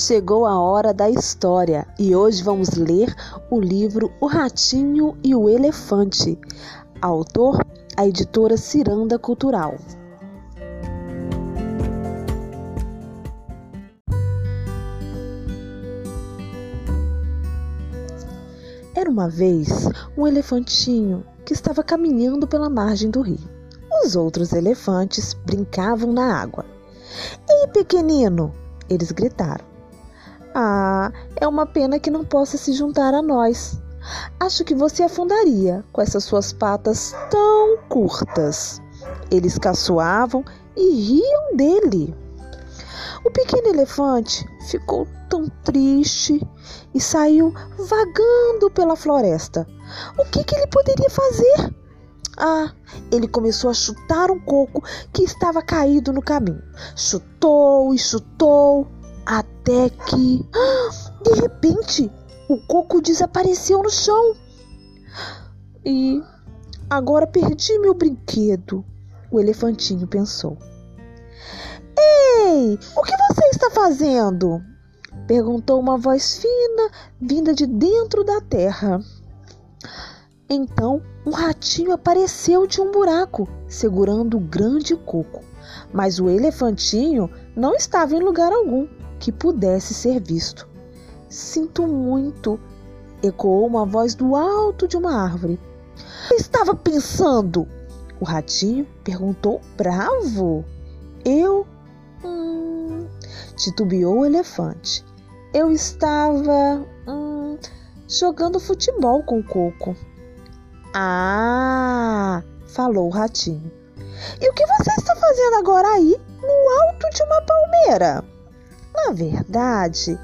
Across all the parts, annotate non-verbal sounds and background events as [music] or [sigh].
Chegou a hora da história e hoje vamos ler o livro O Ratinho e o Elefante. Autor, a editora Ciranda Cultural. Era uma vez um elefantinho que estava caminhando pela margem do rio. Os outros elefantes brincavam na água. Ei, pequenino! Eles gritaram. Ah, é uma pena que não possa se juntar a nós. Acho que você afundaria com essas suas patas tão curtas. Eles caçoavam e riam dele. O pequeno elefante ficou tão triste e saiu vagando pela floresta. O que, que ele poderia fazer? Ah, ele começou a chutar um coco que estava caído no caminho. Chutou e chutou até que, [gasps] de repente, o coco desapareceu no chão. E agora perdi meu brinquedo, o elefantinho pensou. Ei, o que você está fazendo? perguntou uma voz fina vinda de dentro da terra. Então, um ratinho apareceu de um buraco, segurando o grande coco. Mas o elefantinho não estava em lugar algum que pudesse ser visto. Sinto muito, ecoou uma voz do alto de uma árvore. Estava pensando? O ratinho perguntou bravo. Eu? Hum, titubeou o elefante. Eu estava hum, jogando futebol com o coco. Ah, falou o ratinho. E o que você está fazendo agora aí, no alto de uma palmeira? Na verdade,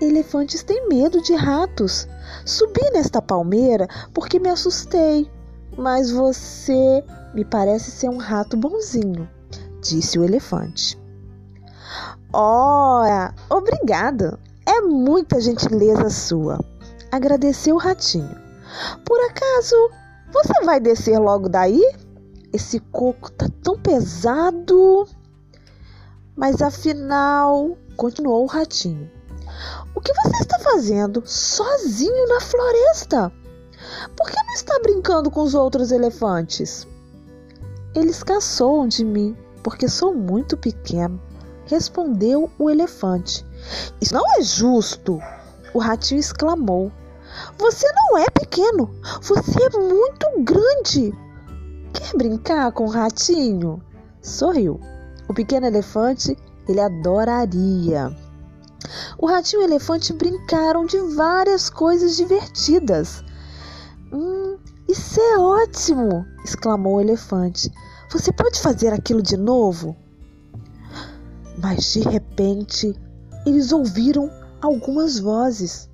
elefantes têm medo de ratos. Subi nesta palmeira porque me assustei. Mas você me parece ser um rato bonzinho, disse o elefante. Ora, obrigado. É muita gentileza sua, agradeceu o ratinho. Por acaso você vai descer logo daí? Esse coco tá tão pesado. Mas afinal, continuou o ratinho. O que você está fazendo sozinho na floresta? Por que não está brincando com os outros elefantes? Eles caçoam de mim porque sou muito pequeno, respondeu o elefante. Isso não é justo, o ratinho exclamou. Você não é pequeno, você é muito grande. Quer brincar com o ratinho? Sorriu. O pequeno elefante, ele adoraria. O ratinho e o elefante brincaram de várias coisas divertidas. Hum, isso é ótimo! exclamou o elefante. Você pode fazer aquilo de novo? Mas de repente eles ouviram algumas vozes.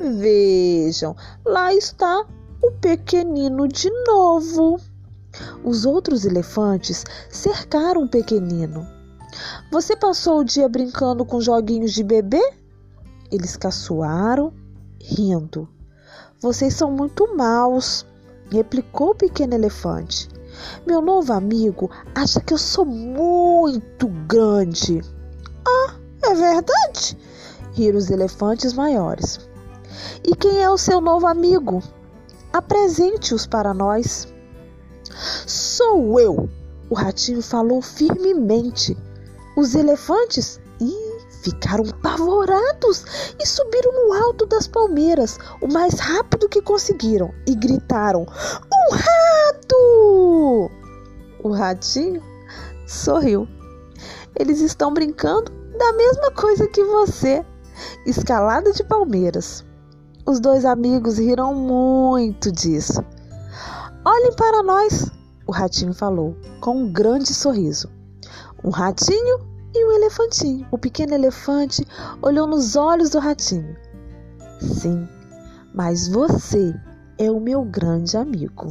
Vejam, lá está o pequenino de novo. Os outros elefantes cercaram o pequenino. Você passou o dia brincando com joguinhos de bebê? Eles caçoaram, rindo. Vocês são muito maus, replicou o pequeno elefante. Meu novo amigo acha que eu sou muito grande. Ah, é verdade? Riram os elefantes maiores. E quem é o seu novo amigo? Apresente-os para nós. Sou eu! O ratinho falou firmemente. Os elefantes ih, ficaram apavorados e subiram no alto das palmeiras o mais rápido que conseguiram e gritaram: Um rato! O ratinho sorriu. Eles estão brincando da mesma coisa que você escalada de palmeiras. Os dois amigos riram muito disso. Olhem para nós, o ratinho falou, com um grande sorriso. Um ratinho e um elefantinho. O pequeno elefante olhou nos olhos do ratinho. Sim, mas você é o meu grande amigo.